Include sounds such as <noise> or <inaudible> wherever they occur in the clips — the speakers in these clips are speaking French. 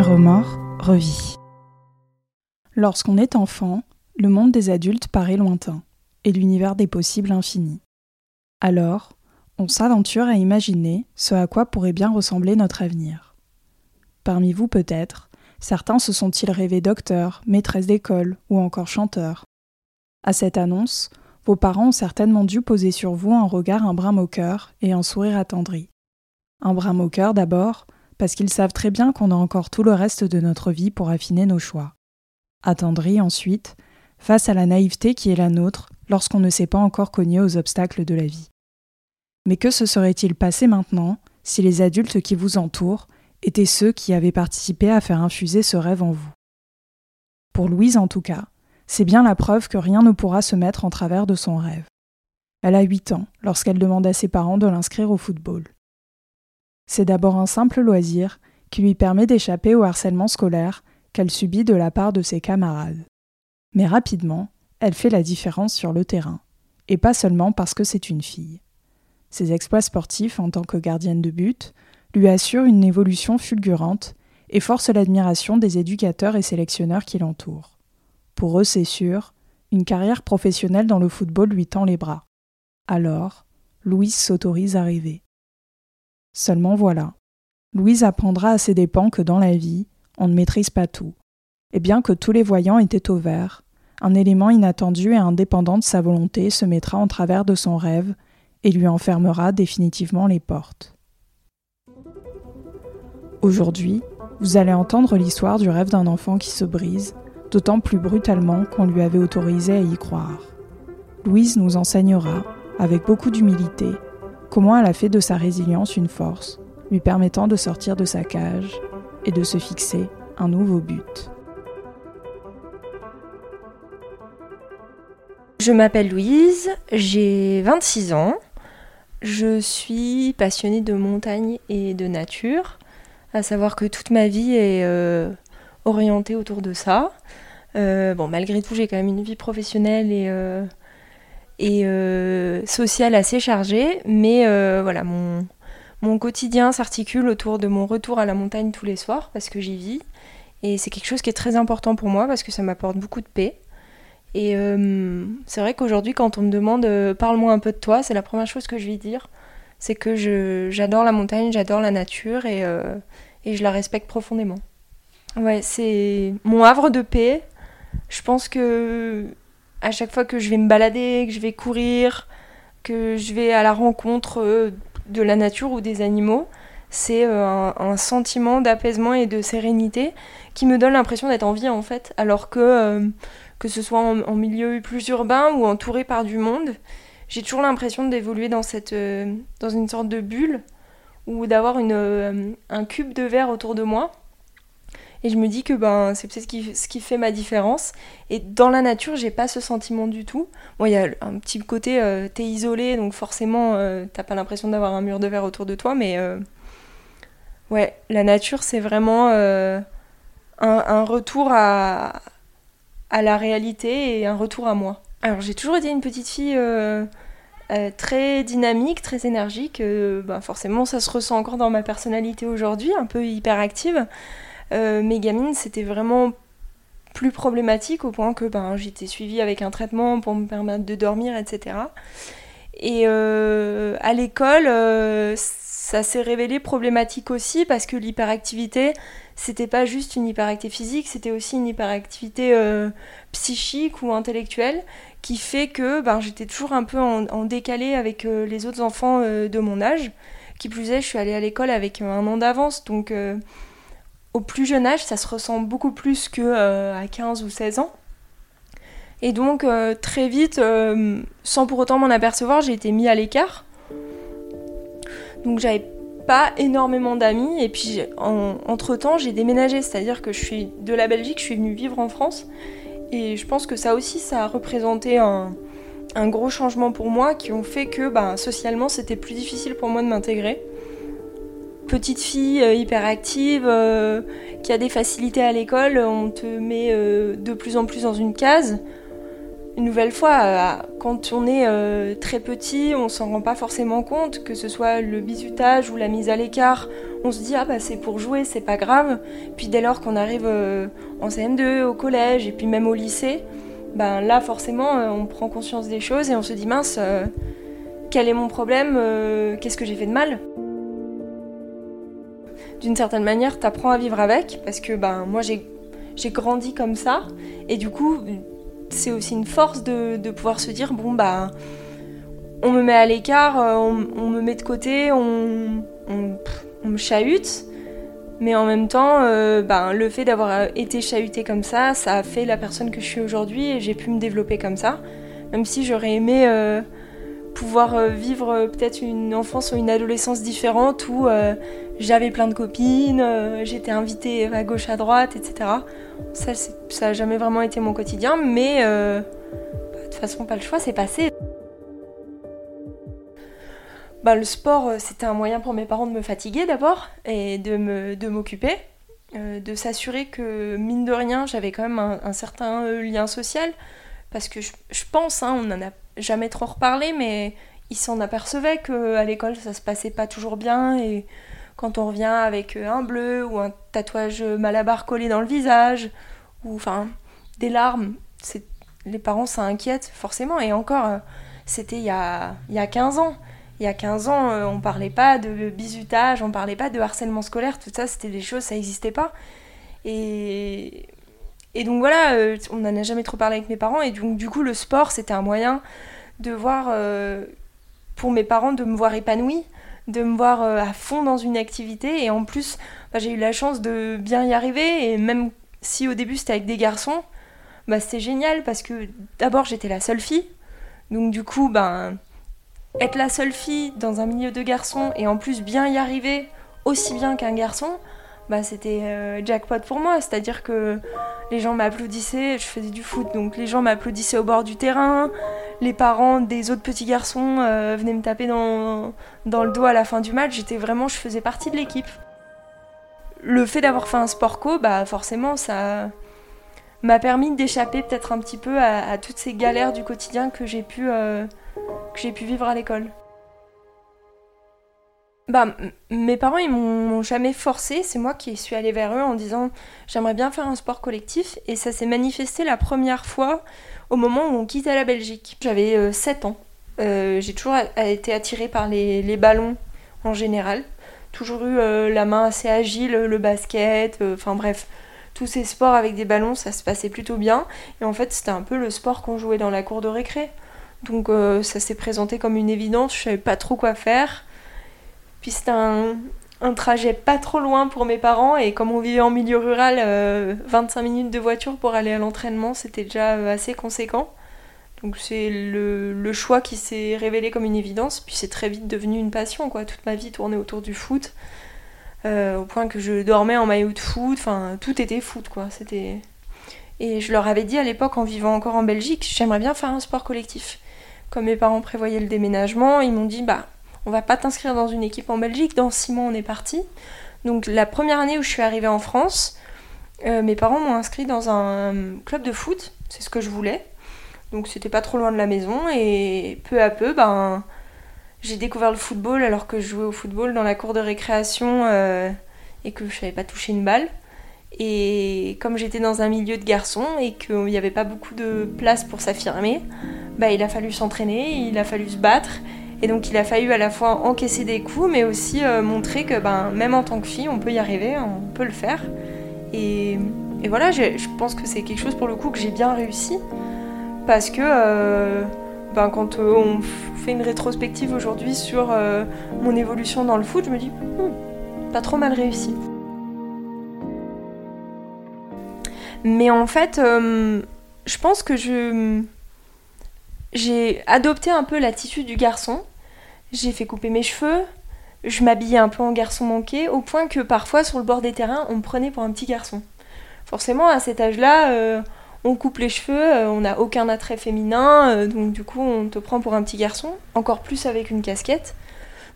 Remords revit. Lorsqu'on est enfant, le monde des adultes paraît lointain et l'univers des possibles infini. Alors, on s'aventure à imaginer ce à quoi pourrait bien ressembler notre avenir. Parmi vous peut-être, certains se sont-ils rêvés docteurs, maîtresses d'école ou encore chanteurs? À cette annonce, vos parents ont certainement dû poser sur vous un regard un brin moqueur et un sourire attendri. Un brin moqueur d'abord, parce qu'ils savent très bien qu'on a encore tout le reste de notre vie pour affiner nos choix. Attendri ensuite, face à la naïveté qui est la nôtre lorsqu'on ne s'est pas encore cogné aux obstacles de la vie. Mais que se serait-il passé maintenant si les adultes qui vous entourent étaient ceux qui avaient participé à faire infuser ce rêve en vous Pour Louise en tout cas, c'est bien la preuve que rien ne pourra se mettre en travers de son rêve. Elle a 8 ans lorsqu'elle demande à ses parents de l'inscrire au football. C'est d'abord un simple loisir qui lui permet d'échapper au harcèlement scolaire qu'elle subit de la part de ses camarades. Mais rapidement, elle fait la différence sur le terrain, et pas seulement parce que c'est une fille. Ses exploits sportifs en tant que gardienne de but lui assurent une évolution fulgurante et forcent l'admiration des éducateurs et sélectionneurs qui l'entourent. Pour eux, c'est sûr, une carrière professionnelle dans le football lui tend les bras. Alors, Louise s'autorise à rêver. Seulement voilà, Louise apprendra à ses dépens que dans la vie, on ne maîtrise pas tout. Et bien que tous les voyants étaient au vert, un élément inattendu et indépendant de sa volonté se mettra en travers de son rêve et lui enfermera définitivement les portes. Aujourd'hui, vous allez entendre l'histoire du rêve d'un enfant qui se brise, d'autant plus brutalement qu'on lui avait autorisé à y croire. Louise nous enseignera, avec beaucoup d'humilité, comment elle a fait de sa résilience une force, lui permettant de sortir de sa cage et de se fixer un nouveau but. Je m'appelle Louise, j'ai 26 ans. Je suis passionnée de montagne et de nature, à savoir que toute ma vie est euh, orientée autour de ça. Euh, bon, malgré tout, j'ai quand même une vie professionnelle et, euh, sociale assez chargée, mais voilà, mon, mon quotidien s'articule autour de mon retour à la montagne tous les soirs parce que j'y vis. Et c'est quelque chose qui est très important pour moi parce que ça m'apporte beaucoup de paix. Et c'est vrai qu'aujourd'hui, quand on me demande parle-moi un peu de toi, c'est la première chose que je vais dire. C'est que j'adore la montagne, j'adore la nature et, euh, et, je la respecte profondément. Ouais, c'est mon havre de paix. Je pense que à chaque fois que je vais me balader, que je vais courir, que je vais à la rencontre de la nature ou des animaux, c'est un, un, sentiment d'apaisement et de sérénité qui me donne l'impression d'être en vie en fait. Alors que que ce soit en, milieu plus urbain ou entouré par du monde, j'ai toujours l'impression d'évoluer dans, cette, euh, dans une sorte de bulle ou d'avoir une, euh, un cube de verre autour de moi. Et je me dis que ben, c'est peut-être ce qui, ce qui fait ma différence. Et dans la nature, j'ai pas ce sentiment du tout. Bon, il y a un petit côté, euh, t'es isolé, donc forcément, t'as pas l'impression d'avoir un mur de verre autour de toi, mais ouais, la nature, c'est vraiment un, un, retour à, à la réalité et un retour à moi. Alors j'ai toujours été une petite fille euh, euh, très dynamique, très énergique. Euh, bah, forcément ça se ressent encore dans ma personnalité aujourd'hui, un peu hyperactive. mes gamines c'était vraiment plus problématique au point que ben, j'étais suivie avec un traitement pour me permettre de dormir, etc. Et à l'école, ça s'est révélé problématique aussi parce que l'hyperactivité, c'était pas juste une hyperactivité physique, c'était aussi une hyperactivité euh, psychique ou intellectuelle qui fait que ben, j'étais toujours un peu en, décalé avec euh, les autres enfants euh, de mon âge. Qui plus est, je suis allée à l'école avec un an d'avance, donc au plus jeune âge, ça se ressent beaucoup plus que à 15 ou 16 ans. Et donc très vite, sans pour autant m'en apercevoir, j'ai été mis à l'écart. Donc j'avais pas énormément d'amis. Et puis, entre-temps, j'ai déménagé. C'est-à-dire que je suis de la Belgique, je suis venue vivre en France. Et je pense que ça aussi, ça a représenté un, gros changement pour moi qui ont fait que ben, socialement, c'était plus difficile pour moi de m'intégrer. petite fille euh, hyper active, euh, qui a des facilités à l'école, on te met de plus en plus dans une case. Une nouvelle fois, quand on est très petit, on s'en rend pas forcément compte, que ce soit le bizutage ou la mise à l'écart, on se dit ah bah c'est pour jouer, c'est pas grave. Puis dès lors qu'on arrive en CM2, au collège et puis même au lycée, ben là forcément on prend conscience des choses et on se dit mince, quel est mon problème, qu'est-ce que j'ai fait de mal? D'une certaine manière, t'apprends à vivre avec, parce que ben, moi j'ai, grandi comme ça, et du coup, c'est aussi une force de, pouvoir se dire, bon, bah, on me met à l'écart, euh, on, me met de côté, on, me chahute, mais en même temps, euh, ben, le fait d'avoir été chahuté comme ça, ça a fait la personne que je suis aujourd'hui, et j'ai pu me développer comme ça, même si j'aurais aimé... Euh, pouvoir euh, vivre euh, peut-être une enfance ou une adolescence différente où euh, j'avais plein de copines, j'étais invitée à gauche à droite, etc. Ça, ça n'a jamais vraiment été mon quotidien, mais bah, de toute façon, pas le choix, c'est passé. Bah, le sport, c'était un moyen pour mes parents de me fatiguer d'abord et de m'occuper, de, de s'assurer que, mine de rien, j'avais quand même un, certain lien social. Parce que je, pense, hein, on en a jamais trop reparlé, mais il s'en apercevait qu'à l'école ça se passait pas toujours bien et quand on revient avec un bleu ou un tatouage malabar collé dans le visage ou enfin des larmes, les parents s'inquiètent forcément et encore euh, c'était il y a, il y a 15 ans. Il y a 15 ans, euh, on parlait pas de bizutage, on parlait pas de harcèlement scolaire, tout ça c'était des choses, ça n'existait pas. Et et donc voilà, euh, on n'en a jamais trop parlé avec mes parents. Et donc, du coup, le sport, c'était un moyen de voir, euh, pour mes parents, de me voir épanouie, de me voir euh, à fond dans une activité. Et en plus, bah, j'ai eu la chance de bien y arriver. Et même si au début c'était avec des garçons, bah, c'était génial parce que d'abord j'étais la seule fille. Donc du coup, ben, être la seule fille dans un milieu de garçons et en plus bien y arriver aussi bien qu'un garçon, bah, c'était jackpot pour moi. C'est-à-dire que les gens m'applaudissaient, je faisais du foot, donc les gens m'applaudissaient au bord du terrain, les parents des autres petits garçons euh, venaient me taper dans, dans le dos à la fin du match, j'étais vraiment, je faisais partie de l'équipe. Le fait d'avoir fait un sport co, bah forcément, ça m'a permis d'échapper peut-être un petit peu à, toutes ces galères du quotidien que j'ai pu, euh, que j'ai pu vivre à l'école. Bah, mes parents, ils m'ont jamais forcé. C'est moi qui suis allée vers eux en disant j'aimerais bien faire un sport collectif. Et ça s'est manifesté la première fois au moment où on quittait la Belgique. J'avais 7 euh, ans. Euh, j'ai toujours été attirée par les, ballons en général. Toujours eu euh, la main assez agile, le basket, enfin bref. Tous ces sports avec des ballons, ça se passait plutôt bien. Et en fait, c'était un peu le sport qu'on jouait dans la cour de récré. Donc ça s'est présenté comme une évidence, je savais pas trop quoi faire. Puis c'était un, trajet pas trop loin pour mes parents et comme on vivait en milieu rural, 25 euh, minutes de voiture pour aller à l'entraînement, c'était déjà euh, assez conséquent. Donc c'est le, choix qui s'est révélé comme une évidence, puis c'est très vite devenu une passion. Quoi. Toute ma vie tournait autour du foot, euh, au point que je dormais en maillot de foot, enfin tout était foot quoi. C'était... Et je leur avais dit à l'époque, en vivant encore en Belgique, j'aimerais bien faire un sport collectif. Comme mes parents prévoyaient le déménagement, ils m'ont dit bah on va pas t'inscrire dans une équipe en Belgique, dans six mois on est parti. Donc la première année où je suis arrivée en France, euh, mes parents m'ont inscrit dans un club de foot, c'est ce que je voulais. Donc c'était pas trop loin de la maison et peu à peu, ben, j'ai découvert le football alors que je jouais au football dans la cour de récréation euh, et que je savais pas toucher une balle. Et comme j'étais dans un milieu de garçons et qu'il n'y avait pas beaucoup de place pour s'affirmer, bah, il a fallu s'entraîner, il a fallu se battre et donc il a fallu à la fois encaisser des coups, mais aussi euh, montrer que ben, même en tant que fille, on peut y arriver, on peut le faire. Et, voilà, je pense que c'est quelque chose pour le coup que j'ai bien réussi. Parce que euh, ben, quand euh, on fait une rétrospective aujourd'hui sur mon évolution dans le foot, je me dis, hmm, pas trop mal réussi. Mais en fait, je pense que je j'ai adopté un peu l'attitude du garçon j'ai fait couper mes cheveux, je m'habillais un peu en garçon manqué, au point que parfois sur le bord des terrains, on me prenait pour un petit garçon. Forcément, à cet âge-là, euh, on coupe les cheveux, euh, on n'a aucun attrait féminin, euh, donc du coup, on te prend pour un petit garçon, encore plus avec une casquette.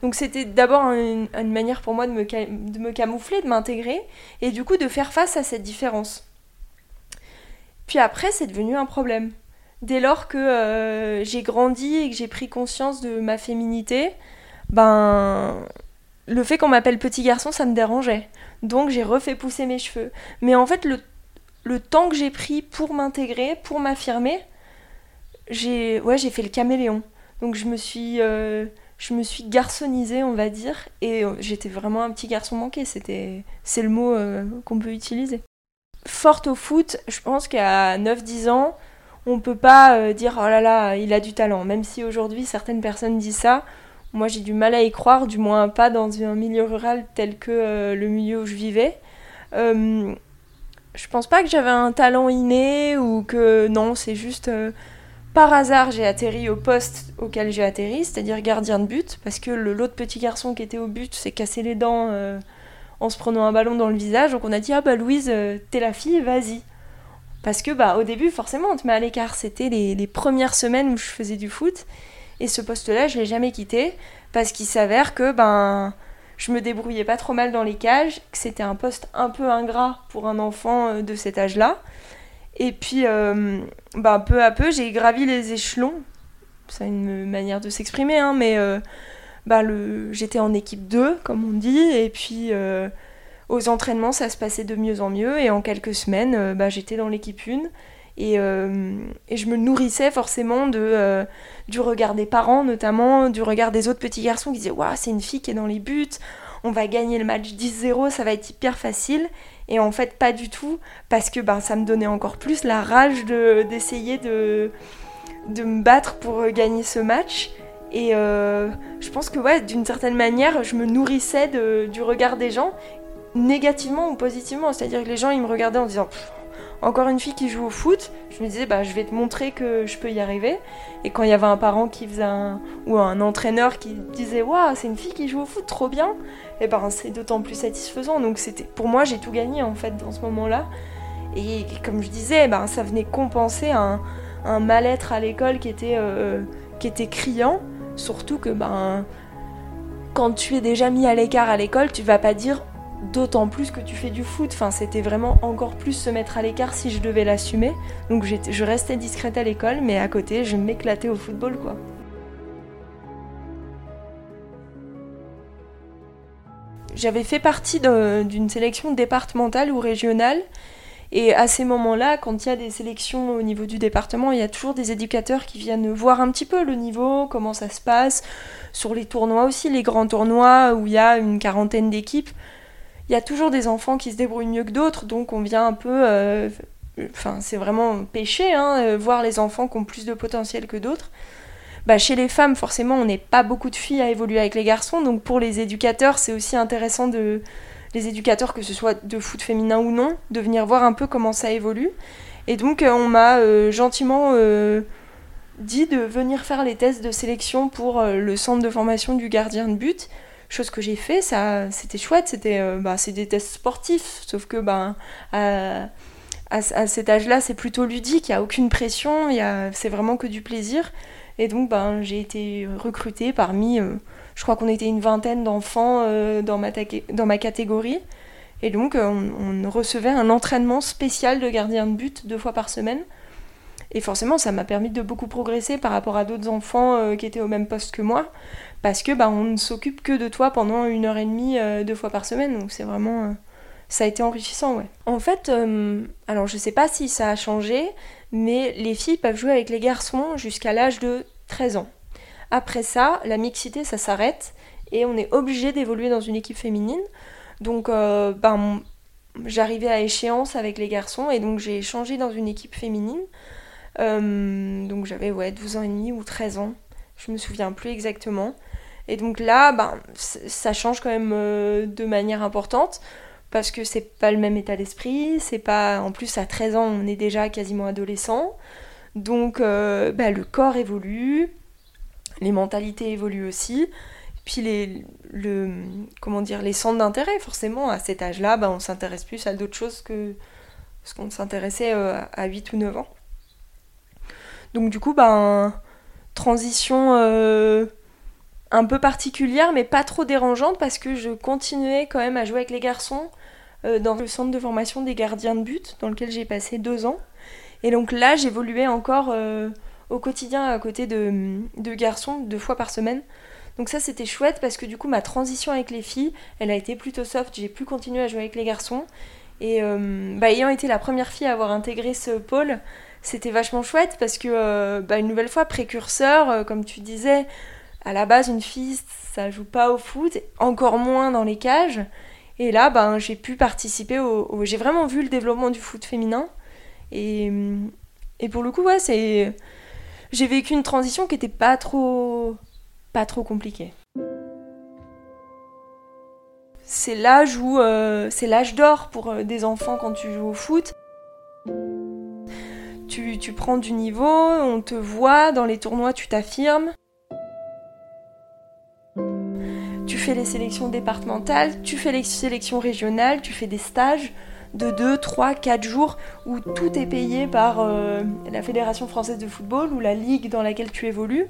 Donc c'était d'abord une, manière pour moi me, de me camoufler, de m'intégrer, et du coup de faire face à cette différence. Puis après, c'est devenu un problème. Dès lors que euh, j'ai grandi et que j'ai pris conscience de ma féminité, ben le fait qu'on m'appelle petit garçon, ça me dérangeait. Donc j'ai refait pousser mes cheveux. Mais en fait, le, le temps que j'ai pris pour m'intégrer, pour m'affirmer, j'ai ouais, j'ai fait le caméléon. Donc je me suis euh, je me suis garçonnisée, on va dire, et euh, j'étais vraiment un petit garçon manqué, c'était c'est le mot qu'on peut utiliser forte au foot, je pense qu'à 9-10 ans, on peut pas euh, dire oh là là, il a du talent. Même si aujourd'hui certaines personnes disent ça, moi j'ai du mal à y croire, du moins pas dans un milieu rural tel que euh, le milieu où je vivais. Euh, je pense pas que j'avais un talent inné ou que non, c'est juste par hasard j'ai atterri au poste auquel j'ai atterri, c'est-à-dire gardien de but, parce que l'autre petit garçon qui était au but s'est cassé les dents en se prenant un ballon dans le visage. Donc on a dit ah bah Louise, euh, t'es la fille, vas-y. Parce que bah au début forcément on te met à l'écart. C'était les, premières semaines où je faisais du foot et ce poste-là je l'ai jamais quitté parce qu'il s'avère que ben je me débrouillais pas trop mal dans les cages, que c'était un poste un peu ingrat pour un enfant euh, de cet âge-là. Et puis euh, ben, peu à peu j'ai gravi les échelons. C'est une manière de s'exprimer, hein, mais bah, le... j'étais en équipe 2, comme on dit, et puis euh, aux entraînements, ça se passait de mieux en mieux, et en quelques semaines, euh, bah, j'étais dans l'équipe 1. Et, euh, et, je me nourrissais forcément de, du regard des parents, notamment du regard des autres petits garçons qui disaient Waouh, c'est une fille qui est dans les buts, on va gagner le match 10-0, ça va être hyper facile. Et en fait, pas du tout, parce que ben, ça me donnait encore plus la rage d'essayer de, de, me battre pour gagner ce match. Et euh, je pense que ouais, d'une certaine manière, je me nourrissais du regard des gens, négativement ou positivement. C'est-à-dire que les gens, ils me regardaient en disant encore une fille qui joue au foot, je me disais bah je vais te montrer que je peux y arriver. Et quand il y avait un parent qui faisait ou un entraîneur qui disait waouh c'est une fille qui joue au foot trop bien, et ben c'est d'autant plus satisfaisant. Donc c'était pour moi j'ai tout gagné en fait dans ce moment-là. Et comme je disais, ben ça venait compenser un, un mal-être à l'école qui était euh, qui était criant. Surtout que ben, quand tu es déjà mis à l'écart à l'école, tu vas pas dire d'autant plus que tu fais du foot. C'était vraiment encore plus se mettre à l'écart si je devais l'assumer. Donc je restais discrète à l'école, mais à côté, je m'éclatais au football, quoi. J'avais fait partie d'une sélection départementale ou régionale et à ces moments-là, quand il y a des sélections au niveau du département, il y a toujours des éducateurs qui viennent voir un petit peu le niveau, comment ça se passe, sur les tournois aussi, les grands tournois où il y a une quarantaine d'équipes. Il y a toujours des enfants qui se débrouillent mieux que d'autres, donc on vient un peu... Euh, enfin, c'est vraiment péché, hein, euh, voir les enfants qui ont plus de potentiel que d'autres. Bah, chez les femmes, forcément, on n'est pas beaucoup de filles à évoluer avec les garçons, donc pour les éducateurs, c'est aussi intéressant de, les éducateurs, que ce soit de foot féminin ou non, de venir voir un peu comment ça évolue. Et donc euh, on m'a gentiment dit de venir faire les tests de sélection pour le centre de formation du gardien de but. Chose que j'ai fait, ça c'était chouette, c'était bah, c'est des tests sportifs, sauf que ben à, cet âge-là c'est plutôt ludique, il n'y a aucune pression, c'est vraiment que du plaisir. Et donc ben, j'ai été recrutée parmi je crois qu'on était une vingtaine d'enfants euh, dans, ma dans ma catégorie. Et donc, euh, on, recevait un entraînement spécial de gardien de but deux fois par semaine. Et forcément, ça m'a permis de beaucoup progresser par rapport à d'autres enfants euh, qui étaient au même poste que moi. Parce que bah, on ne s'occupe que de toi pendant une heure et demie, deux fois par semaine. Donc, c'est vraiment. ça a été enrichissant, ouais. En fait, alors je sais pas si ça a changé, mais les filles peuvent jouer avec les garçons jusqu'à l'âge de 13 ans. Après ça, la mixité, ça s'arrête et on est obligé d'évoluer dans une équipe féminine. Donc, euh, ben, j'arrivais à échéance avec les garçons et donc j'ai changé dans une équipe féminine. Euh, donc j'avais ouais, 12 ans et demi ou 13 ans, je me souviens plus exactement. Et donc là, ben, ça change quand même euh, de manière importante parce que c'est pas le même état d'esprit, c'est pas en plus à 13 ans, on est déjà quasiment adolescent. Donc ben, le corps évolue, les mentalités évoluent aussi. Puis les, le, comment dire, les centres d'intérêt, forcément, à cet âge-là, ben, on s'intéresse plus à d'autres choses que ce qu'on s'intéressait euh, à 8 ou 9 ans. Donc du coup, ben, transition euh, un peu particulière, mais pas trop dérangeante parce que je continuais quand même à jouer avec les garçons euh, dans le centre de formation des gardiens de but, dans lequel j'ai passé deux ans. Et donc là, j'évoluais encore euh, au quotidien à côté de, garçons, deux fois par semaine. Donc ça, c'était chouette parce que du coup, ma transition avec les filles, elle a été plutôt soft. J'ai pu continuer à jouer avec les garçons. Et bah, ayant été la première fille à avoir intégré ce pôle, c'était vachement chouette parce que, bah, une nouvelle fois, précurseur, comme tu disais, à la base, une fille, ça joue pas au foot, encore moins dans les cages. Et là, ben, j'ai pu participer au, J'ai vraiment vu le développement du foot féminin. Et, et pour le coup, ouais, c'est... J'ai vécu une transition qui était pas trop... pas trop compliquée. C'est l'âge où... Euh, c'est l'âge d'or pour euh, des enfants quand tu joues au foot. Tu, prends du niveau, on te voit, dans les tournois tu t'affirmes. tu fais les sélections départementales, tu fais les sélections régionales, tu fais des stages de 2, 3, 4 jours où tout est payé par euh, la Fédération française de football ou la ligue dans laquelle tu évolues.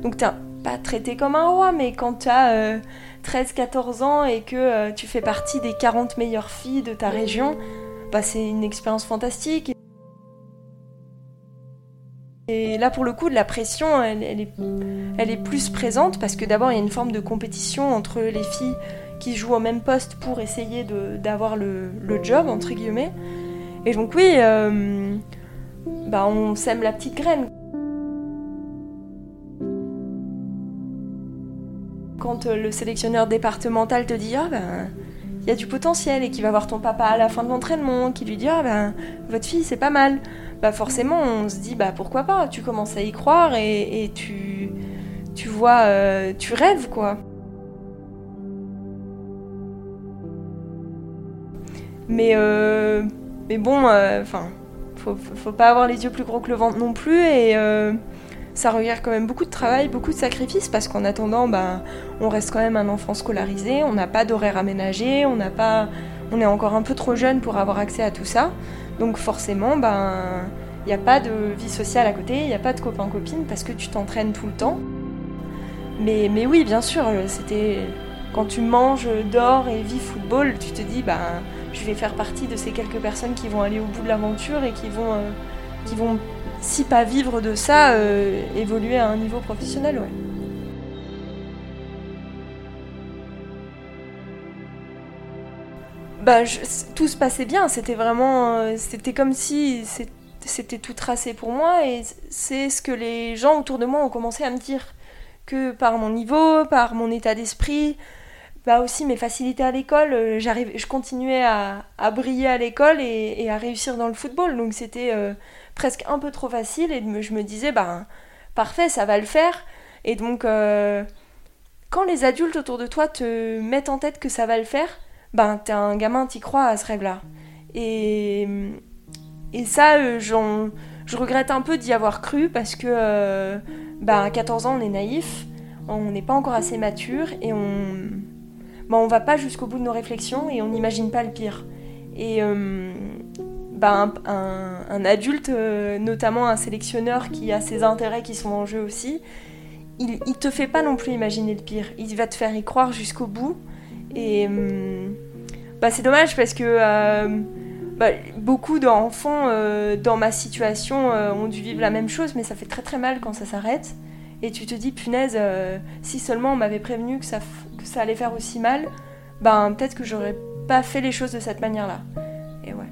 Donc t'es pas traité comme un roi, mais quand tu as 13-14 ans et que euh, tu fais partie des 40 meilleures filles de ta région, c'est une expérience fantastique. Et là, pour le coup, la pression, elle, est, plus présente parce que d'abord, il y a une forme de compétition entre les filles qui jouent au même poste pour essayer d'avoir le, job, entre guillemets. Et donc, oui, euh, bah, on sème la petite graine. Quand le sélectionneur départemental te dit Ah ben, il y a du potentiel et qui va voir ton papa à la fin de l'entraînement, qui lui dit Ah ben, votre fille, c'est pas mal bah forcément on se dit bah pourquoi pas, tu commences à y croire et, tu, tu vois, euh, tu rêves quoi. Mais, euh, mais bon, euh, enfin, faut, faut, pas avoir les yeux plus gros que le ventre non plus et ça requiert quand même beaucoup de travail, beaucoup de sacrifices parce qu'en attendant, bah, on reste quand même un enfant scolarisé, on n'a pas d'horaire aménagé, on pas, on est encore un peu trop jeune pour avoir accès à tout ça. Donc forcément, ben, il n'y a pas de vie sociale à côté, il n'y a pas de copains-copines parce que tu t'entraînes tout le temps. Mais, mais oui, bien sûr, c'était quand tu manges, dors et vis football, tu te dis, ben, je vais faire partie de ces quelques personnes qui vont aller au bout de l'aventure et qui vont, euh, qui vont, si pas vivre de ça, euh, évoluer à un niveau professionnel. Ouais. bah, tout se passait bien. C'était vraiment, euh, c'était comme si c'était tout tracé pour moi. Et c'est ce que les gens autour de moi ont commencé à me dire que par mon niveau, par mon état d'esprit, bah aussi mes facilités à l'école, euh, j'arrive, je continuais à, briller à l'école et, à réussir dans le football. Donc c'était presque un peu trop facile et je me disais, bah parfait, ça va le faire. Et donc, quand les adultes autour de toi te mettent en tête que ça va le faire, ben t'es un gamin, t'y crois à ce rêve-là. Et, et ça, euh, je regrette un peu d'y avoir cru parce que euh, ben, à 14 ans, on est naïf, on n'est pas encore assez mature et on ben, on va pas jusqu'au bout de nos réflexions et on n'imagine pas le pire. Et euh, ben, un, adulte, notamment un sélectionneur qui a ses intérêts qui sont en jeu aussi, il, il te fait pas non plus imaginer le pire. Il va te faire y croire jusqu'au bout. Et bah, c'est dommage parce que euh, bah, beaucoup d'enfants euh, dans ma situation euh, ont dû vivre la même chose, mais ça fait très très mal quand ça s'arrête. Et tu te dis, punaise, si seulement on m'avait prévenu que ça, que ça allait faire aussi mal, ben peut-être que j'aurais pas fait les choses de cette manière-là. Et ouais.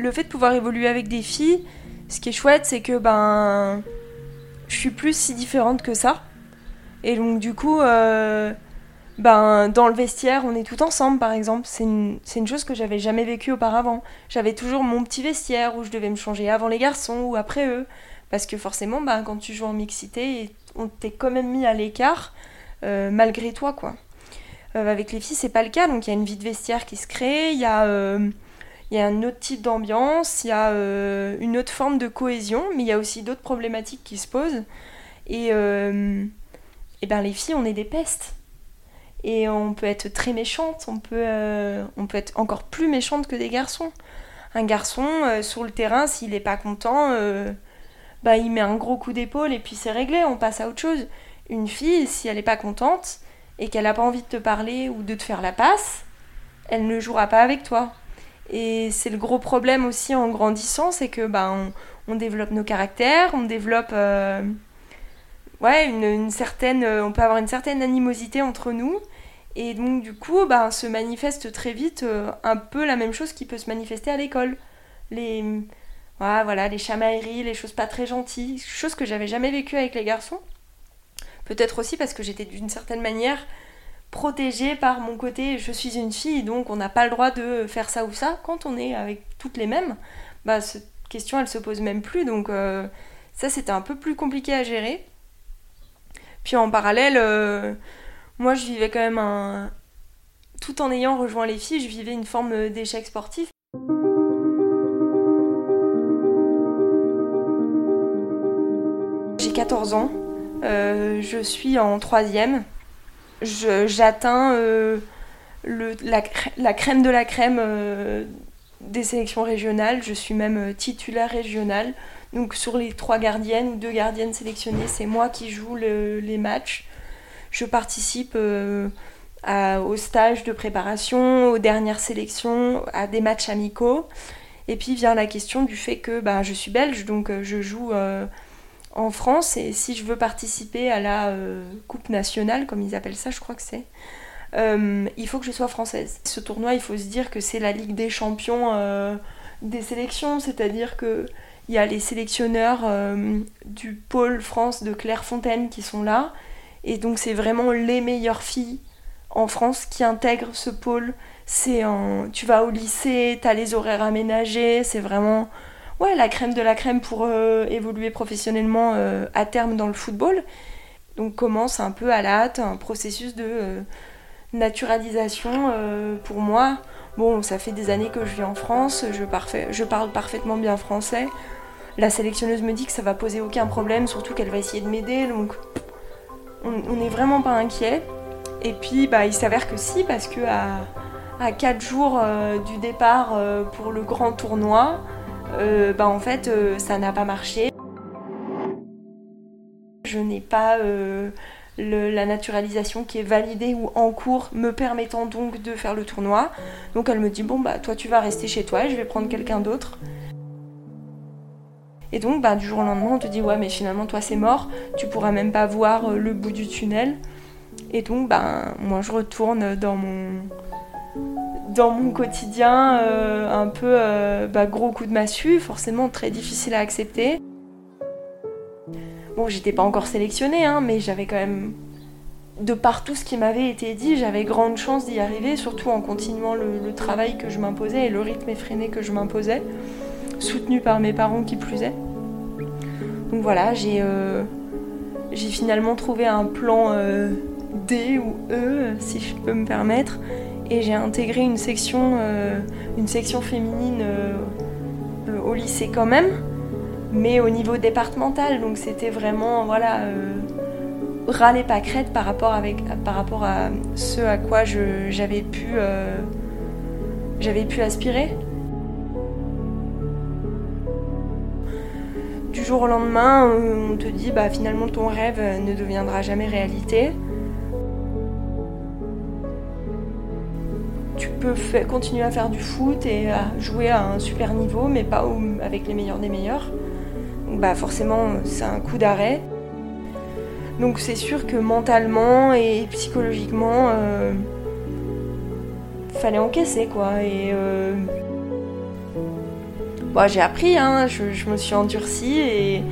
Le fait de pouvoir évoluer avec des filles, ce qui est chouette, c'est que ben je suis plus si différente que ça. Et donc du coup, euh, ben, dans le vestiaire, on est tout ensemble par exemple. C'est une, chose que j'avais jamais vécue auparavant. J'avais toujours mon petit vestiaire où je devais me changer avant les garçons ou après eux. Parce que forcément, ben, quand tu joues en mixité, on t'est quand même mis à l'écart euh, malgré toi. quoi. Euh, avec les filles, c'est pas le cas. Donc il y a une vie de vestiaire qui se crée, il y a il y a un autre type d'ambiance, il y a euh, une autre forme de cohésion, mais il y a aussi d'autres problématiques qui se posent. Et, euh, ben les filles, on est des pestes. Et on peut être très méchante, on peut, euh, on peut être encore plus méchante que des garçons. Un garçon, sur le terrain, s'il n'est pas content, bah, il met un gros coup d'épaule et puis c'est réglé, on passe à autre chose. Une fille, si elle n'est pas contente et qu'elle n'a pas envie de te parler ou de te faire la passe, elle ne jouera pas avec toi. Et c'est le gros problème aussi en grandissant, c'est que bah, on, développe nos caractères, on développe euh, ouais, une, certaine, euh, on peut avoir une certaine animosité entre nous. Et donc du coup, bah, se manifeste très vite euh, un peu la même chose qui peut se manifester à l'école. Les, voilà, les chamailleries, les choses pas très gentilles, choses que j'avais jamais vécues avec les garçons. Peut-être aussi parce que j'étais d'une certaine manière protégée par mon côté je suis une fille donc on n'a pas le droit de faire ça ou ça. Quand on est avec toutes les mêmes bah cette question elle se pose même plus. Donc euh, ça c'était un peu plus compliqué à gérer. Puis en parallèle euh, moi je vivais quand même un tout en ayant rejoint les filles je vivais une forme d'échec sportif. J'ai 14 ans euh, je suis en troisième j'atteins euh, la, crème de la crème euh, des sélections régionales. Je suis même euh, titulaire régionale. Donc sur les trois gardiennes ou deux gardiennes sélectionnées, c'est moi qui joue les matchs. Je participe au stage de préparation, aux dernières sélections, à des matchs amicaux. Et puis vient la question du fait que ben, je suis belge, donc je joue en France et si je veux participer à la euh, Coupe nationale, comme ils appellent ça, je crois que c'est, euh, il faut que je sois française. Ce tournoi, il faut se dire que c'est la Ligue des champions euh, des sélections, c'est-à-dire que il y a les sélectionneurs du pôle France de Clairefontaine qui sont là, et donc c'est vraiment les meilleures filles en France qui intègrent ce pôle. C'est tu vas au lycée, tu as les horaires aménagés, c'est vraiment ouais, la crème de la crème pour euh, évoluer professionnellement euh, à terme dans le football. Donc commence un peu à la hâte un processus de euh, naturalisation pour moi. Bon, ça fait des années que je vis en France, je, parle parfaitement bien français. La sélectionneuse me dit que ça va poser aucun problème, surtout qu'elle va essayer de m'aider, donc on n'est vraiment pas inquiet. Et puis bah, il s'avère que si, parce que à, à 4 jours du départ pour le grand tournoi, euh, bah en fait euh, ça n'a pas marché. Je n'ai pas euh, la naturalisation qui est validée ou en cours me permettant donc de faire le tournoi. Donc elle me dit bon bah toi tu vas rester chez toi je vais prendre quelqu'un d'autre. Et donc bah, du jour au lendemain on te dit ouais mais finalement toi c'est mort, tu pourras même pas voir le bout du tunnel. Et donc bah, moi je retourne dans mon dans mon quotidien euh, un peu euh, bah, gros coup de massue, forcément très difficile à accepter. Bon, j'étais pas encore sélectionnée, hein, mais j'avais quand même, de par tout ce qui m'avait été dit, j'avais grande chance d'y arriver, surtout en continuant le, travail que je m'imposais et le rythme effréné que je m'imposais, soutenu par mes parents qui plus. Donc voilà, j'ai euh, finalement trouvé un plan D ou E, si je peux me permettre, et j'ai intégré une section, euh, une section féminine euh, euh, au lycée quand même, mais au niveau départemental. Donc c'était vraiment voilà râler pas crête par rapport, avec, par rapport à ce à quoi j'avais pu, j'avais pu aspirer. Du jour au lendemain, on te dit bah finalement ton rêve ne deviendra jamais réalité. Peux continuer à faire du foot et à jouer à un super niveau, mais pas avec les meilleurs des meilleurs. Donc bah forcément, c'est un coup d'arrêt. Donc c'est sûr que mentalement et psychologiquement, euh, fallait encaisser quoi. Et euh, bah, j'ai appris, hein, je, me suis endurcie et,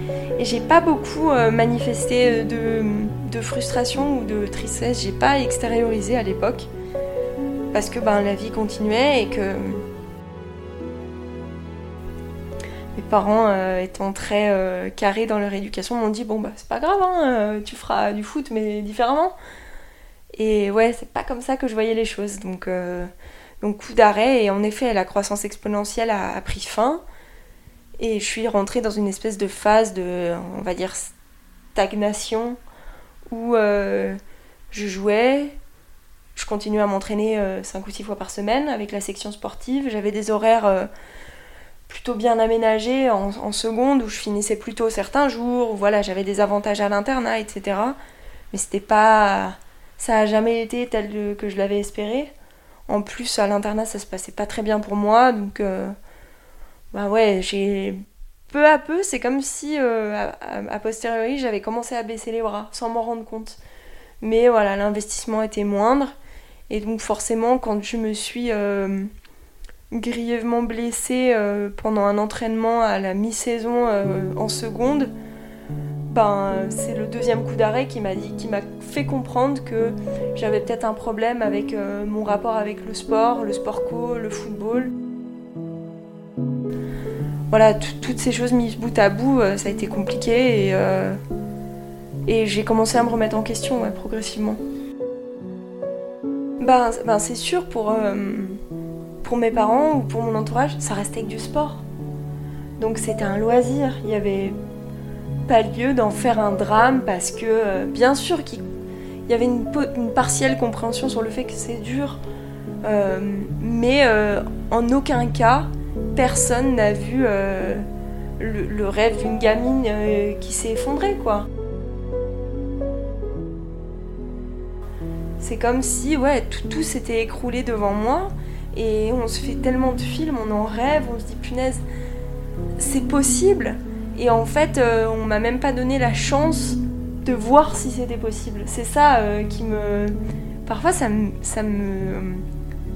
j'ai pas beaucoup euh, manifesté de, de, frustration ou de tristesse. J'ai pas extériorisé à l'époque parce que ben, la vie continuait et que mes parents euh, étant très euh, carrés dans leur éducation m'ont dit bon bah c'est pas grave hein, euh, tu feras du foot mais différemment. Et ouais c'est pas comme ça que je voyais les choses. Donc coup d'arrêt et en effet la croissance exponentielle a, a, pris fin. Et je suis rentrée dans une espèce de phase de on va dire stagnation où je jouais je continuais à m'entraîner 5 euh, ou 6 fois par semaine avec la section sportive. J'avais des horaires euh, plutôt bien aménagé en, seconde où je finissais plutôt certains jours, voilà, j'avais des avantages à l'internat, etc. Mais c'était pas. Ça a jamais été tel que je l'avais espéré. En plus, à l'internat, ça se passait pas très bien pour moi, donc. Euh, bah ouais, j'ai. Peu à peu, c'est comme si, à, posteriori, j'avais commencé à baisser les bras, sans m'en rendre compte. Mais voilà, l'investissement était moindre. Et donc, forcément, quand je me suis. Euh, grièvement blessée euh, pendant un entraînement à la mi-saison euh, en seconde, ben, c'est le deuxième coup d'arrêt qui m'a dit, qui m'a fait comprendre que j'avais peut-être un problème avec mon rapport avec le sport, le sport co, le football. Voilà, toutes ces choses mises bout à bout, ça a été compliqué et j'ai commencé à me remettre en question progressivement. Ben, ben c'est sûr pour pour mes parents ou pour mon entourage, ça restait que du sport. Donc c'était un loisir. Il n'y avait pas lieu d'en faire un drame parce que, euh, bien sûr, qu'il y avait une, partielle compréhension sur le fait que c'est dur. Euh, mais euh, en aucun cas, personne n'a vu le, rêve d'une gamine qui s'est effondré, quoi. C'est comme si, ouais, tout s'était écroulé devant moi et on se fait tellement de films, on en rêve, on se dit punaise, c'est possible. Et en fait, euh, on m'a même pas donné la chance de voir si c'était possible. C'est ça euh, qui me. Parfois, ça ça me.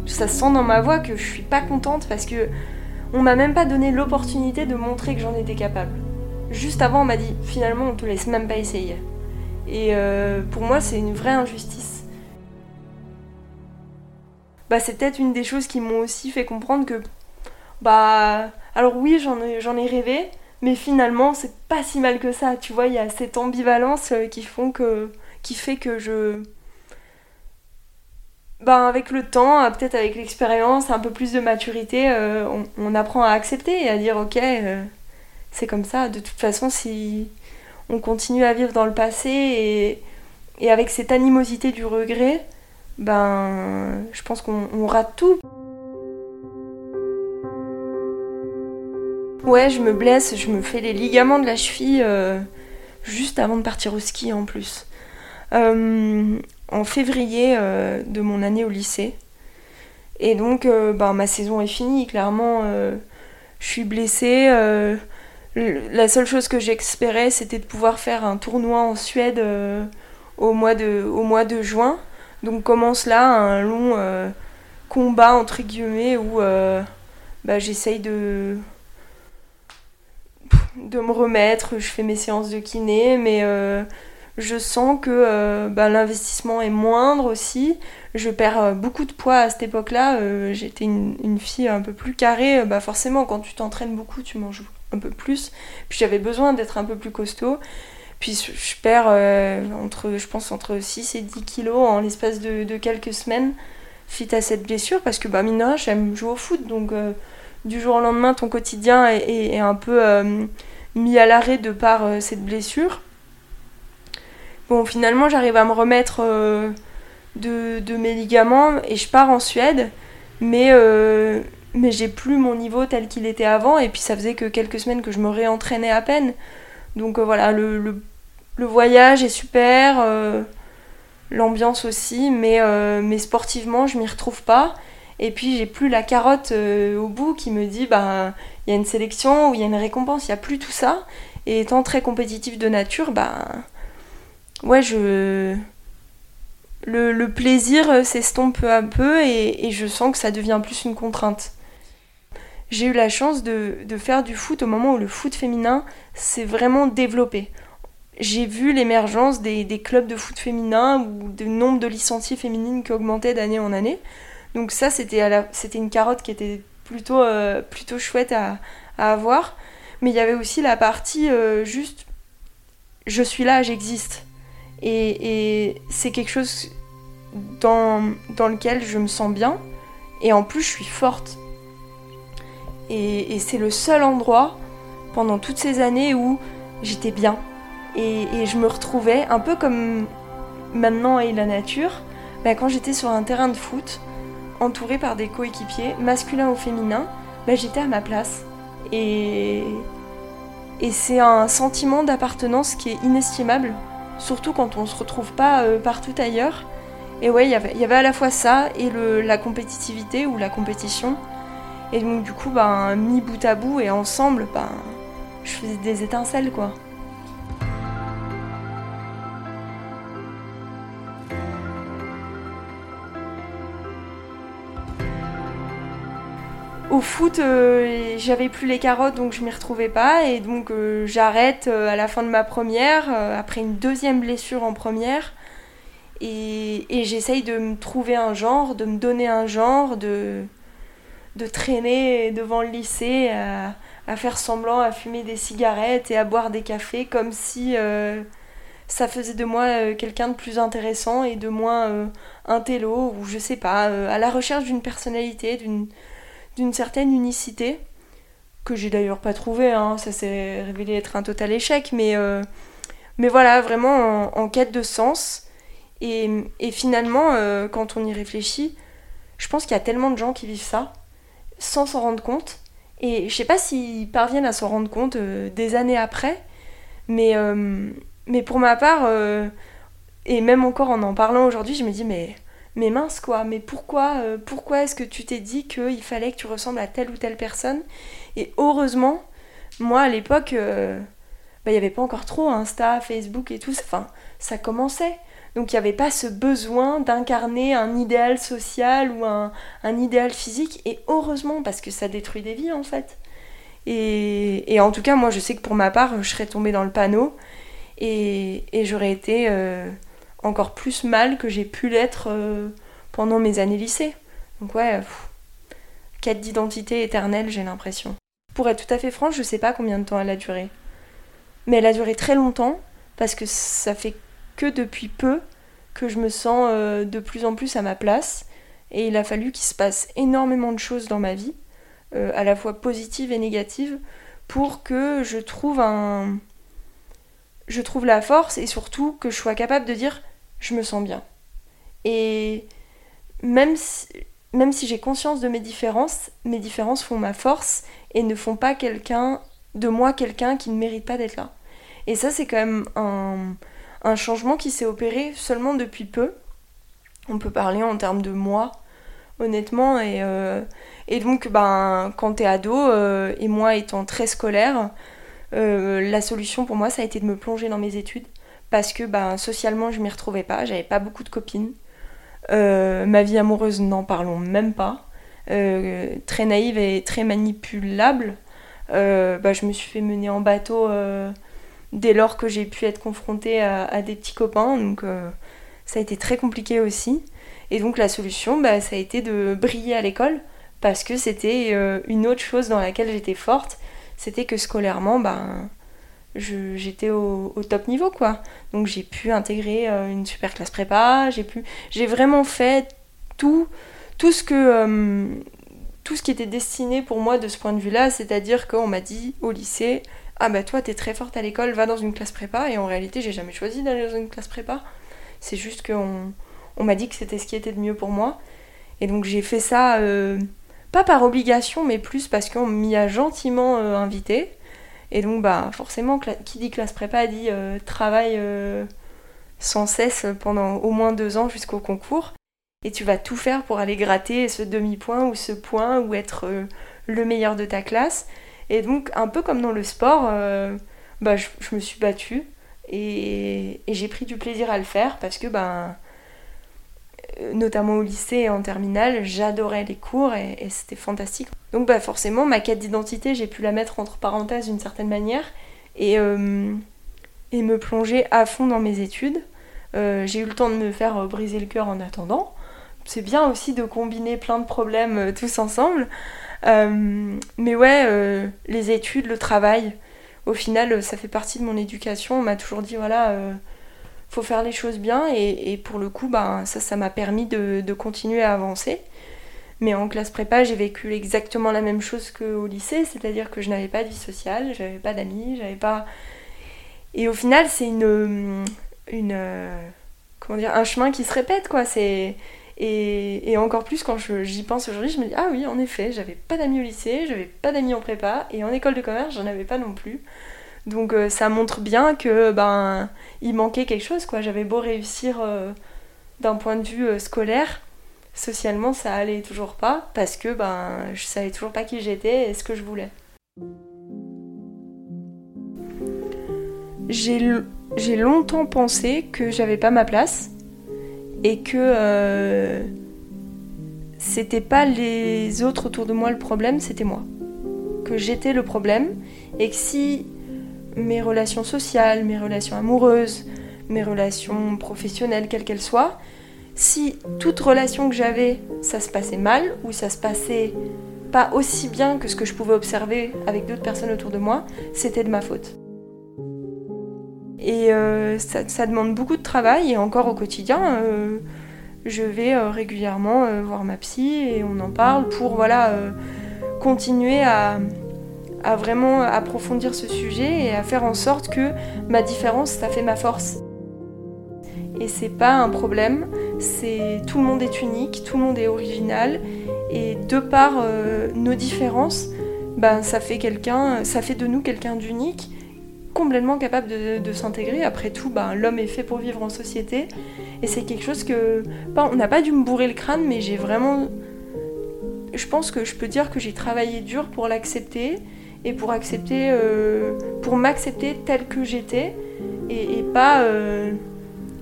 Ça sent dans ma voix que je suis pas contente parce que on m'a même pas donné l'opportunité de montrer que j'en étais capable. Juste avant, on m'a dit finalement, on te laisse même pas essayer. Et euh, pour moi, c'est une vraie injustice. Bah, c'est peut-être une des choses qui m'ont aussi fait comprendre que, bah, alors oui, j'en ai, rêvé, mais finalement, c'est pas si mal que ça. Tu vois, il y a cette ambivalence euh, qui, font que, qui fait que je. Bah, avec le temps, euh, peut-être avec l'expérience, un peu plus de maturité, euh, on, apprend à accepter et à dire ok, c'est comme ça. De toute façon, si on continue à vivre dans le passé et avec cette animosité du regret, ben je pense qu'on rate tout. Ouais, je me blesse, je me fais les ligaments de la cheville euh, juste avant de partir au ski en plus. Euh, en février euh, de mon année au lycée. Et donc, ben, ma saison est finie, clairement. je suis blessée. la seule chose que j'espérais, c'était de pouvoir faire un tournoi en Suède au, mois de, au mois de juin. Donc commence là un long euh, combat entre guillemets où euh, bah, j'essaye de de me remettre, je fais mes séances de kiné, mais euh, je sens que bah, l'investissement est moindre aussi. Je perds beaucoup de poids à cette époque-là. J'étais une, fille un peu plus carrée. Bah, forcément, quand tu t'entraînes beaucoup, tu manges un peu plus. Puis j'avais besoin d'être un peu plus costaud. Puis je perds euh, entre, je pense, entre 6 et 10 kilos en l'espace de, quelques semaines suite à cette blessure parce que bah, mine j'aime jouer au foot donc euh, du jour au lendemain ton quotidien est, un peu euh, mis à l'arrêt de par cette blessure. Bon finalement j'arrive à me remettre de, mes ligaments et je pars en Suède mais, mais j'ai plus mon niveau tel qu'il était avant et puis ça faisait que quelques semaines que je me réentraînais à peine. Donc voilà, le, le voyage est super, euh, l'ambiance aussi, mais, euh, mais sportivement, je m'y retrouve pas. Et puis, j'ai plus la carotte euh, au bout qui me dit bah il y a une sélection ou il y a une récompense, il n'y a plus tout ça. Et étant très compétitif de nature, bah ouais, je. Le, plaisir s'estompe peu à peu et, je sens que ça devient plus une contrainte. J'ai eu la chance de, de faire du foot au moment où le foot féminin s'est vraiment développé j'ai vu l'émergence des, clubs de foot féminin ou du nombre de licenciés féminines qui augmentait d'année en année. Donc ça, c'était une carotte qui était plutôt, euh, plutôt chouette à, avoir. Mais il y avait aussi la partie euh, juste, je suis là, j'existe. Et, c'est quelque chose dans, dans lequel je me sens bien. Et en plus, je suis forte. Et c'est le seul endroit pendant toutes ces années où j'étais bien et, je me retrouvais un peu comme maintenant et la nature, bah, quand j'étais sur un terrain de foot, entourée par des coéquipiers, masculins ou féminins, bah, j'étais à ma place. Et, et c'est un sentiment d'appartenance qui est inestimable, surtout quand on ne se retrouve pas euh, partout ailleurs. Et ouais, il y avait à la fois ça et la compétitivité ou la compétition. Et donc du coup, ben, mis bout à bout et ensemble, ben, je faisais des étincelles quoi. Foot, euh, j'avais plus les carottes donc je m'y retrouvais pas. Et donc euh, j'arrête euh, à la fin de ma première, après une deuxième blessure en première. Et, j'essaye de me trouver un genre, de me donner un genre, de, de traîner devant le lycée à, faire semblant à fumer des cigarettes et à boire des cafés comme si ça faisait de moi quelqu'un de plus intéressant et de moins un télo ou je sais pas, à la recherche d'une personnalité, d'une d'une certaine unicité, que j'ai d'ailleurs pas trouvé, hein, ça s'est révélé être un total échec, mais, euh, mais voilà, vraiment en, quête de sens. Et, finalement, euh, quand on y réfléchit, je pense qu'il y a tellement de gens qui vivent ça, sans s'en rendre compte. Et je sais pas s'ils parviennent à s'en rendre compte euh, des années après, mais, mais pour ma part, et même encore en en parlant aujourd'hui, je me dis, mais mais mince quoi, mais pourquoi, euh, pourquoi est-ce que tu t'es dit qu'il fallait que tu ressembles à telle ou telle personne? Et heureusement, moi à l'époque, euh, bah, il n'y avait pas encore trop Insta, Facebook et tout, enfin ça commençait. Donc il n'y avait pas ce besoin d'incarner un idéal social ou un, idéal physique, et heureusement parce que ça détruit des vies en fait. Et, en tout cas, moi je sais que pour ma part, je serais tombée dans le panneau. Et, j'aurais été... Euh, encore plus mal que j'ai pu l'être euh, pendant mes années lycée. Donc ouais, quête d'identité éternelle, j'ai l'impression. Pour être tout à fait franche, je sais pas combien de temps elle a duré. Mais elle a duré très longtemps parce que ça fait que depuis peu que je me sens euh, de plus en plus à ma place et il a fallu qu'il se passe énormément de choses dans ma vie, euh, à la fois positives et négatives, pour que je trouve un je trouve la force et surtout que je sois capable de dire je me sens bien. Et même si, même si j'ai conscience de mes différences, mes différences font ma force et ne font pas quelqu'un de moi quelqu'un qui ne mérite pas d'être là. Et ça, c'est quand même un, changement qui s'est opéré seulement depuis peu. On peut parler en termes de moi, honnêtement. Et, euh, donc, ben, quand t'es ado, euh, et moi étant très scolaire, euh, la solution pour moi, ça a été de me plonger dans mes études parce que ben, socialement je m'y retrouvais pas, j'avais pas beaucoup de copines. Euh, ma vie amoureuse, n'en parlons même pas. Euh, très naïve et très manipulable. Euh, bah, je me suis fait mener en bateau dès lors que j'ai pu être confrontée à, des petits copains. Donc ça a été très compliqué aussi. Et donc la solution, bah, ça a été de briller à l'école parce que c'était une autre chose dans laquelle j'étais forte. C'était que scolairement, ben j'étais au, top niveau quoi. Donc j'ai pu intégrer euh, une super classe prépa, j'ai pu j'ai vraiment fait tout tout ce que euh, tout ce qui était destiné pour moi de ce point de vue-là, c'est-à-dire qu'on m'a dit au lycée "Ah bah toi t'es très forte à l'école, va dans une classe prépa" et en réalité, j'ai jamais choisi d'aller dans une classe prépa. C'est juste qu'on on, m'a dit que c'était ce qui était de mieux pour moi. Et donc j'ai fait ça euh, pas par obligation mais plus parce qu'on m'y a gentiment invité. Et donc, bah, forcément, qui dit classe prépa dit euh, travail euh, sans cesse pendant au moins deux ans jusqu'au concours. Et tu vas tout faire pour aller gratter ce demi-point ou ce point ou être euh, le meilleur de ta classe. Et donc, un peu comme dans le sport, bah, je, me suis battue et, j'ai pris du plaisir à le faire parce que, ben, notamment au lycée et en terminale, j'adorais les cours et c'était fantastique. Donc bah forcément, ma quête d'identité, j'ai pu la mettre entre parenthèses d'une certaine manière et, euh, me plonger à fond dans mes études. Euh, j'ai eu le temps de me faire euh, briser le cœur en attendant. C'est bien aussi de combiner plein de problèmes tous ensemble. mais ouais, les études, le travail, au final, ça fait partie de mon éducation. On m'a toujours dit, voilà, faut faire les choses bien. Et, pour le coup, bah, ça, m'a permis de, continuer à avancer. Mais en classe prépa, j'ai vécu exactement la même chose qu'au lycée, c'est-à-dire que je n'avais pas de vie sociale, j'avais pas d'amis, j'avais pas. Et au final, c'est une, une, comment dire, un chemin qui se répète, quoi. C'est Et, encore plus quand j'y pense aujourd'hui, je me dis ah oui, en effet, j'avais pas d'amis au lycée, j'avais pas d'amis en prépa, et en école de commerce, j'en avais pas non plus. Donc euh, ça montre bien que ben il manquait quelque chose quoi. J'avais beau réussir euh, d'un point de vue euh, scolaire, socialement ça allait toujours pas parce que ben je savais toujours pas qui j'étais et ce que je voulais. J'ai longtemps pensé que j'avais pas ma place et que c'était pas les autres autour de moi le problème, c'était moi. Que j'étais le problème et que si mes relations sociales, mes relations amoureuses, mes relations professionnelles, quelles qu'elles soient, si toute relation que j'avais, ça se passait mal ou ça se passait pas aussi bien que ce que je pouvais observer avec d'autres personnes autour de moi, c'était de ma faute. Et euh, ça, demande beaucoup de travail et encore au quotidien, euh, je vais euh, régulièrement voir ma psy et on en parle pour voilà continuer à, à, vraiment approfondir ce sujet et à faire en sorte que ma différence, ça fait ma force. Et c'est pas un problème, c'est tout le monde est unique, tout le monde est original et de par nos différences, ben, ça fait quelqu'un, ça fait de nous quelqu'un d'unique complètement capable de, s'intégrer. Après tout, ben, l'homme est fait pour vivre en société. Et c'est quelque chose que... on n'a pas dû me bourrer le crâne, mais j'ai vraiment... Je pense que je peux dire que j'ai travaillé dur pour l'accepter et pour accepter... Euh, pour m'accepter tel que j'étais et, pas euh,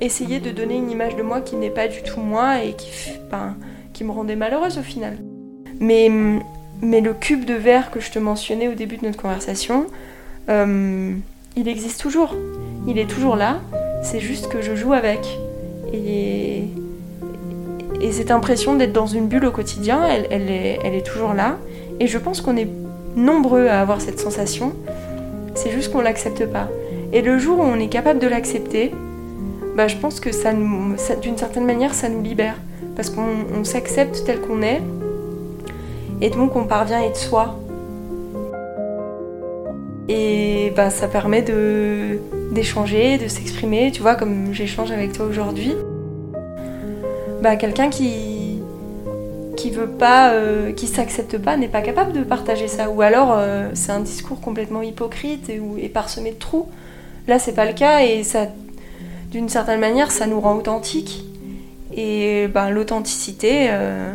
essayer de donner une image de moi qui n'est pas du tout moi et qui, me rendait malheureuse au final. Mais, mais le cube de verre que je te mentionnais au début de notre conversation, euh, il existe toujours. Il est toujours là. C'est juste que je joue avec. Et, et cette impression d'être dans une bulle au quotidien, elle, est, elle est toujours là. Et je pense qu'on est nombreux à avoir cette sensation. C'est juste qu'on l'accepte pas. Et le jour où on est capable de l'accepter, bah, je pense que ça, d'une certaine manière, ça nous libère. Parce qu'on s'accepte tel qu'on est. Et donc on parvient à être soi. Et bah, ça permet d'échanger, de s'exprimer, tu vois, comme j'échange avec toi aujourd'hui. Bah, quelqu'un qui, qui veut pas, euh, qui s'accepte pas, n'est pas capable de partager ça. Ou alors euh, c'est un discours complètement hypocrite et, parsemé de trous. Là, c'est pas le cas et ça, d'une certaine manière, ça nous rend authentiques. Et bah, l'authenticité, euh,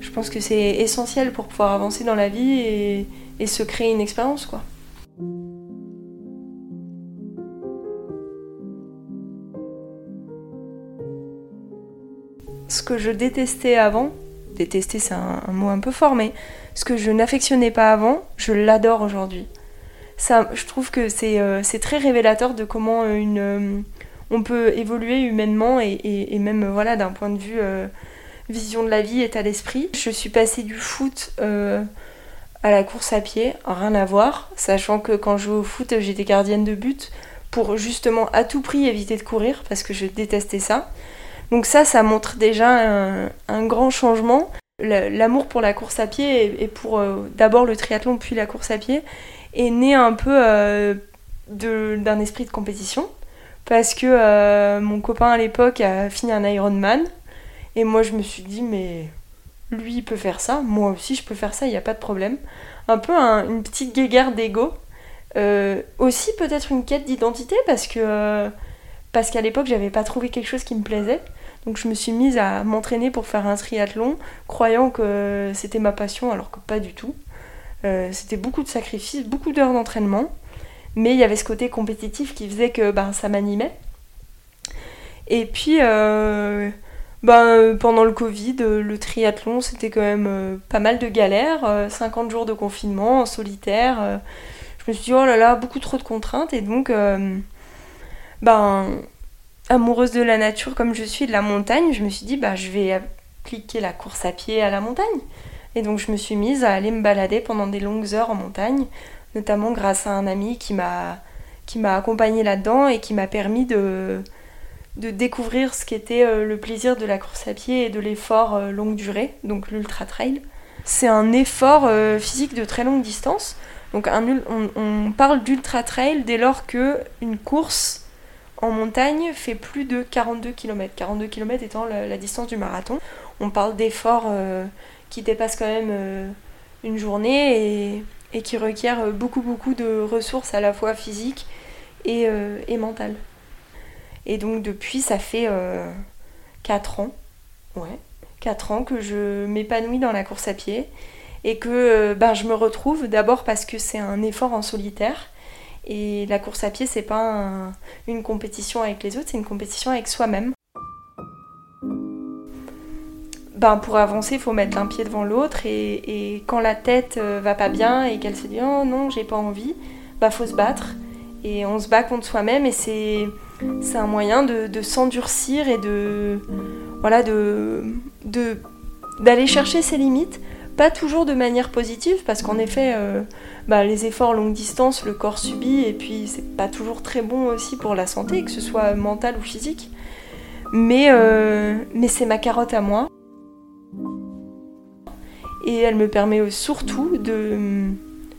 je pense que c'est essentiel pour pouvoir avancer dans la vie et, et se créer une expérience, quoi. ce que je détestais avant, détester c'est un, mot un peu fort, mais ce que je n'affectionnais pas avant, je l'adore aujourd'hui. Ça, je trouve que c'est euh, très révélateur de comment une, euh, on peut évoluer humainement et, même voilà d'un point de vue euh, vision de la vie, état d'esprit. Je suis passée du foot à la course à pied, rien à voir, sachant que quand je jouais au foot, j'étais gardienne de but pour justement à tout prix éviter de courir parce que je détestais ça. Donc ça, ça montre déjà un, grand changement. L'amour pour la course à pied et, pour euh, d'abord le triathlon puis la course à pied est né un peu euh, d'un esprit de compétition parce que euh, mon copain à l'époque a fini un Ironman et moi je me suis dit mais lui il peut faire ça, moi aussi je peux faire ça, il n'y a pas de problème. Un peu une petite guéguerre d'ego. aussi peut-être une quête d'identité parce que parce qu'à l'époque j'avais pas trouvé quelque chose qui me plaisait. Donc je me suis mise à m'entraîner pour faire un triathlon, croyant que c'était ma passion, alors que pas du tout. Euh, c'était beaucoup de sacrifices, beaucoup d'heures d'entraînement, mais il y avait ce côté compétitif qui faisait que ben, ça m'animait. Et puis, euh, ben, pendant le Covid, le triathlon, c'était quand même euh, pas mal de galères, 50 jours de confinement en solitaire. je me suis dit, oh là là, beaucoup trop de contraintes, et donc, ben, amoureuse de la nature comme je suis, de la montagne, je me suis dit, bah, je vais appliquer la course à pied à la montagne. Et donc je me suis mise à aller me balader pendant des longues heures en montagne, notamment grâce à un ami qui m'a qui m'a accompagnée là-dedans et qui m'a permis de, de découvrir ce qu'était euh, le plaisir de la course à pied et de l'effort euh, longue durée, donc l'ultra trail. C'est un effort euh, physique de très longue distance. Donc un, on, parle d'ultra trail dès lors que une course en montagne fait plus de 42 km. 42 km étant la, distance du marathon. On parle d'efforts euh, qui dépassent quand même euh, une journée et, qui requièrent beaucoup beaucoup de ressources à la fois physiques et, euh, et mentales. Et donc depuis ça fait 4 ans, ouais, 4 ans que je m'épanouis dans la course à pied et que ben, je me retrouve d'abord parce que c'est un effort en solitaire et la course à pied, c'est pas une compétition avec les autres, c'est une compétition avec soi-même. Ben, pour avancer, il faut mettre un pied devant l'autre et, quand la tête euh, va pas bien et qu'elle se dit oh non, j'ai pas envie, ben, faut se battre et on se bat contre soi-même et c'est c'est un moyen de, s'endurcir et de voilà de d'aller chercher ses limites, pas toujours de manière positive parce qu'en effet euh, bah, les efforts longue distance, le corps subit, et puis c'est pas toujours très bon aussi pour la santé, que ce soit mental ou physique. Mais, euh, mais c'est ma carotte à moi. Et elle me permet surtout de,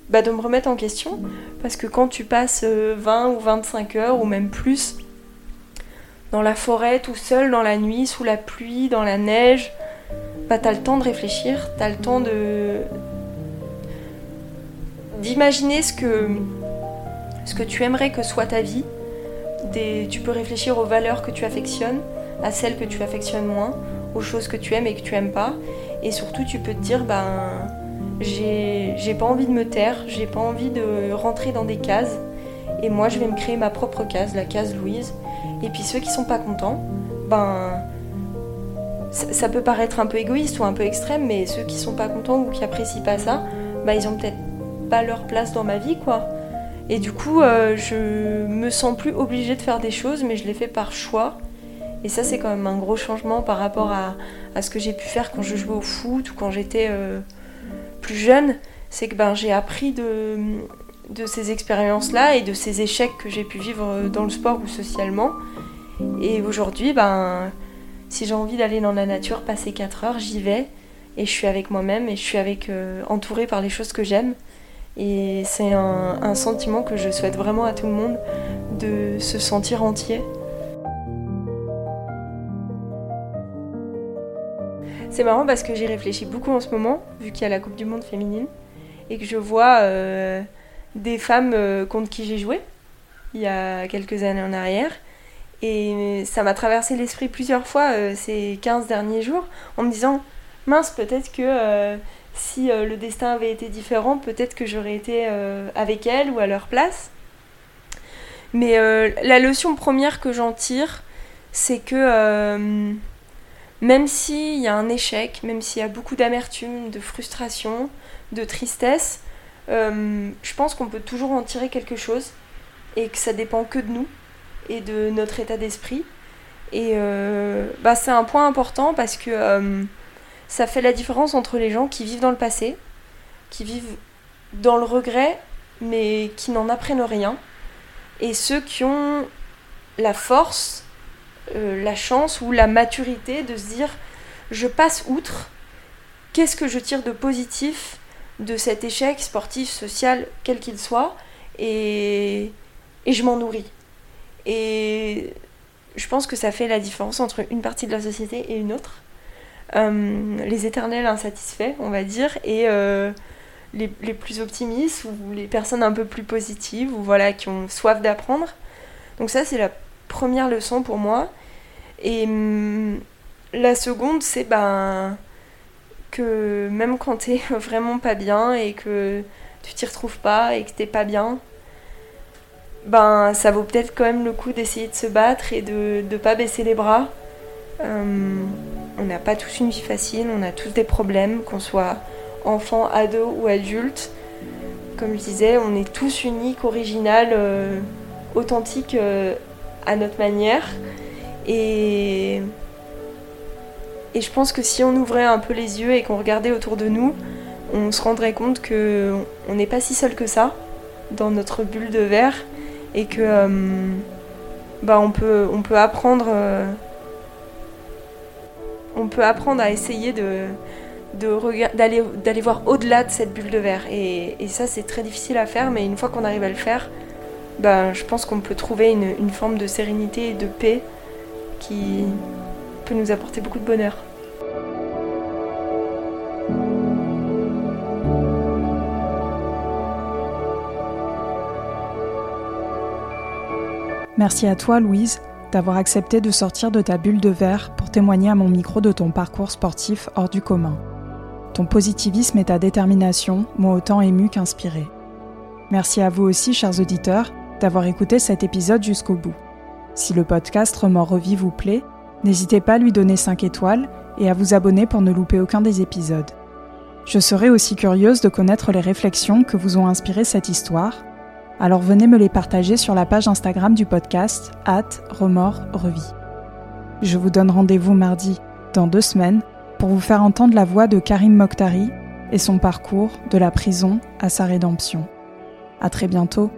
bah, de me remettre en question, parce que quand tu passes 20 euh, ou 25 heures, ou même plus, dans la forêt, tout seul, dans la nuit, sous la pluie, dans la neige, bah, t'as le temps de réfléchir, t'as le temps de, d'imaginer ce que, tu aimerais que soit ta vie. Tu peux réfléchir aux valeurs que tu affectionnes, à celles que tu affectionnes moins, aux choses que tu aimes et que tu aimes pas. Et surtout, tu peux te dire, ben, j'ai pas envie de me taire, j'ai pas envie de rentrer dans des cases. Et moi, je vais me créer ma propre case, la case Louise. Et puis ceux qui sont pas contents, ben, ça, peut paraître un peu égoïste ou un peu extrême, mais ceux qui sont pas contents ou qui apprécient pas ça, ben, ils ont peut-être pas leur place dans ma vie, quoi. Et du coup, euh, je me sens plus obligée de faire des choses, mais je les fais par choix. Et ça, c'est quand même un gros changement par rapport à, ce que j'ai pu faire quand je jouais au foot ou quand j'étais euh, plus jeune. C'est que ben, j'ai appris de, de ces expériences-là et de ces échecs que j'ai pu vivre dans le sport ou socialement. Et aujourd'hui, ben, si j'ai envie d'aller dans la nature, passer 4 heures, j'y vais. Et je suis avec moi-même et je suis avec, euh, entourée par les choses que j'aime. Et c'est un, sentiment que je souhaite vraiment à tout le monde, de se sentir entier. C'est marrant parce que j'y réfléchis beaucoup en ce moment, vu qu'il y a la Coupe du Monde féminine, et que je vois euh, des femmes euh, contre qui j'ai joué il y a quelques années en arrière. Et ça m'a traversé l'esprit plusieurs fois euh, ces 15 derniers jours, en me disant, mince, peut-être que si euh, le destin avait été différent, peut-être que j'aurais été euh, avec elle ou à leur place. Mais euh, la leçon première que j'en tire, c'est que même s'il y a un échec, même s'il y a beaucoup d'amertume, de frustration, de tristesse, je pense qu'on peut toujours en tirer quelque chose et que ça dépend que de nous et de notre état d'esprit. Et bah, c'est un point important parce que ça fait la différence entre les gens qui vivent dans le passé, qui vivent dans le regret, mais qui n'en apprennent rien, et ceux qui ont la force, euh, la chance ou la maturité de se dire je passe outre, qu'est-ce que je tire de positif de cet échec sportif, social, quel qu'il soit, et, et je m'en nourris. Et je pense que ça fait la différence entre une partie de la société et une autre. Euh, les éternels insatisfaits, on va dire, et euh, les, plus optimistes ou les personnes un peu plus positives ou voilà qui ont soif d'apprendre. Donc ça c'est la première leçon pour moi. Et hum, la seconde c'est ben que même quand t'es <laughs> vraiment pas bien et que tu t'y retrouves pas et que t'es pas bien, ben ça vaut peut-être quand même le coup d'essayer de se battre et de ne pas baisser les bras. Hum, on n'a pas tous une vie facile, on a tous des problèmes, qu'on soit enfant, ado ou adulte. Comme je disais, on est tous uniques, original, euh, authentiques euh, à notre manière. Et... et je pense que si on ouvrait un peu les yeux et qu'on regardait autour de nous, on se rendrait compte qu'on n'est pas si seul que ça dans notre bulle de verre et que euh, bah, on, peut, apprendre on peut apprendre à essayer de, d'aller, voir au-delà de cette bulle de verre. Et, ça, c'est très difficile à faire, mais une fois qu'on arrive à le faire, bah, je pense qu'on peut trouver une forme de sérénité et de paix qui peut nous apporter beaucoup de bonheur. Merci à toi, Louise, d'avoir accepté de sortir de ta bulle de verre pour témoigner à mon micro de ton parcours sportif hors du commun. Ton positivisme et ta détermination m'ont autant ému qu'inspiré. Merci à vous aussi, chers auditeurs, d'avoir écouté cet épisode jusqu'au bout. Si le podcast Remords Revie vous plaît, n'hésitez pas à lui donner 5 étoiles et à vous abonner pour ne louper aucun des épisodes. Je serai aussi curieuse de connaître les réflexions que vous ont inspiré cette histoire alors venez me les partager sur la page Instagram du podcast, at remords revie. Je vous donne rendez-vous mardi, dans deux semaines, pour vous faire entendre la voix de Karim Mokhtari et son parcours de la prison à sa rédemption. À très bientôt.